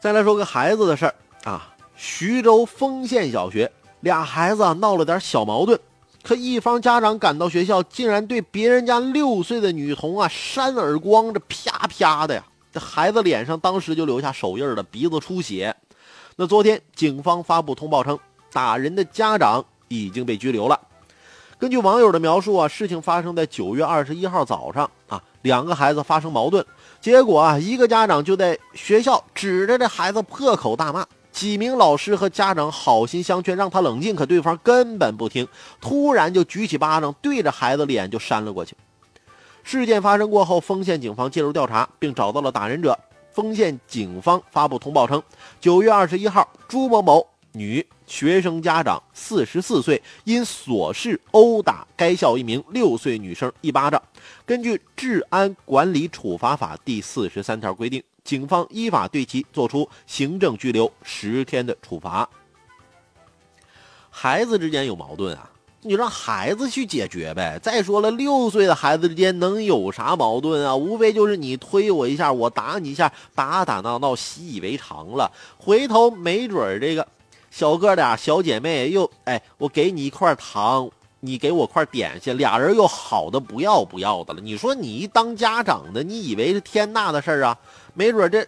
再来说个孩子的事儿啊，徐州丰县小学俩孩子闹了点小矛盾，可一方家长赶到学校，竟然对别人家六岁的女童啊扇耳光，这啪啪的呀，这孩子脸上当时就留下手印了，鼻子出血。那昨天警方发布通报称，打人的家长已经被拘留了。根据网友的描述啊，事情发生在九月二十一号早上啊，两个孩子发生矛盾。结果啊，一个家长就在学校指着这孩子破口大骂，几名老师和家长好心相劝，让他冷静，可对方根本不听，突然就举起巴掌对着孩子脸就扇了过去。事件发生过后，丰县警方介入调查，并找到了打人者。丰县警方发布通报称，九月二十一号，朱某某。女学生家长四十四岁，因琐事殴打该校一名六岁女生一巴掌。根据《治安管理处罚法》第四十三条规定，警方依法对其作出行政拘留十天的处罚。孩子之间有矛盾啊，你让孩子去解决呗。再说了，六岁的孩子之间能有啥矛盾啊？无非就是你推我一下，我打你一下，打打闹闹，习以为常了。回头没准儿这个。小哥俩小姐妹又哎，我给你一块糖，你给我块点心，俩人又好的不要不要的了。你说你一当家长的，你以为是天大的事儿啊？没准这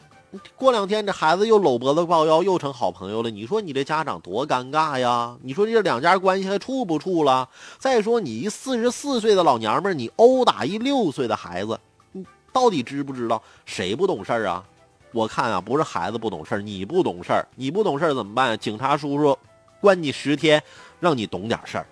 过两天这孩子又搂脖子抱腰，又成好朋友了。你说你这家长多尴尬呀？你说这两家关系还处不处了？再说你一四十四岁的老娘们，你殴打一六岁的孩子，你到底知不知道？谁不懂事儿啊？我看啊，不是孩子不懂事儿，你不懂事儿，你不懂事儿怎么办？警察叔叔关你十天，让你懂点事儿。